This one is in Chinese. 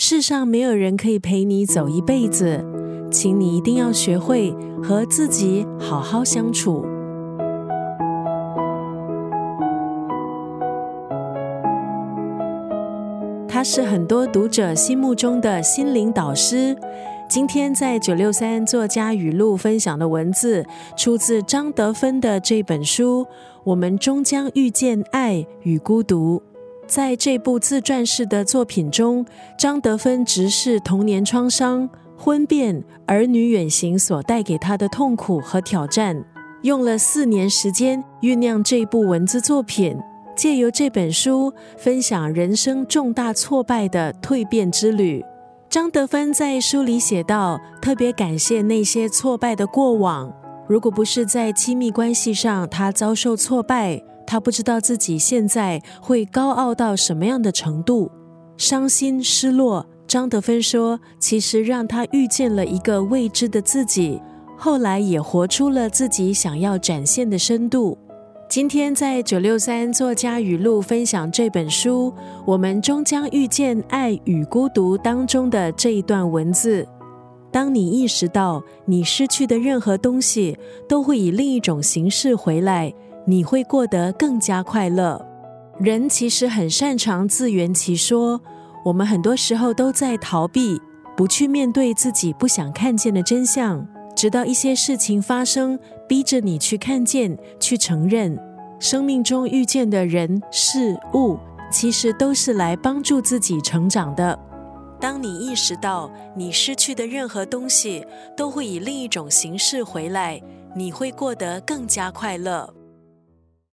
世上没有人可以陪你走一辈子，请你一定要学会和自己好好相处。他是很多读者心目中的心灵导师。今天在九六三作家语录分享的文字，出自张德芬的这本书《我们终将遇见爱与孤独》。在这部自传式的作品中，张德芬直视童年创伤、婚变、儿女远行所带给他的痛苦和挑战，用了四年时间酝酿这部文字作品，借由这本书分享人生重大挫败的蜕变之旅。张德芬在书里写道：“特别感谢那些挫败的过往，如果不是在亲密关系上他遭受挫败。”他不知道自己现在会高傲到什么样的程度，伤心失落。张德芬说：“其实让他遇见了一个未知的自己，后来也活出了自己想要展现的深度。”今天在九六三作家语录分享这本书《我们终将遇见爱与孤独》当中的这一段文字：当你意识到你失去的任何东西都会以另一种形式回来。你会过得更加快乐。人其实很擅长自圆其说，我们很多时候都在逃避，不去面对自己不想看见的真相，直到一些事情发生，逼着你去看见、去承认。生命中遇见的人事物，其实都是来帮助自己成长的。当你意识到你失去的任何东西都会以另一种形式回来，你会过得更加快乐。